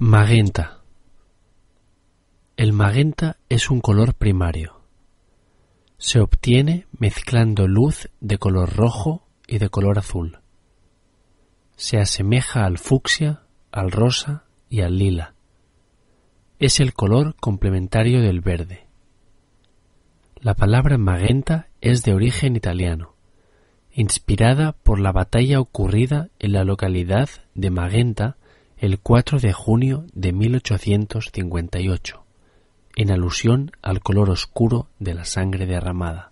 Magenta. El magenta es un color primario. Se obtiene mezclando luz de color rojo y de color azul. Se asemeja al fucsia, al rosa y al lila. Es el color complementario del verde. La palabra magenta es de origen italiano, inspirada por la batalla ocurrida en la localidad de Magenta el 4 de junio de 1858, en alusión al color oscuro de la sangre derramada.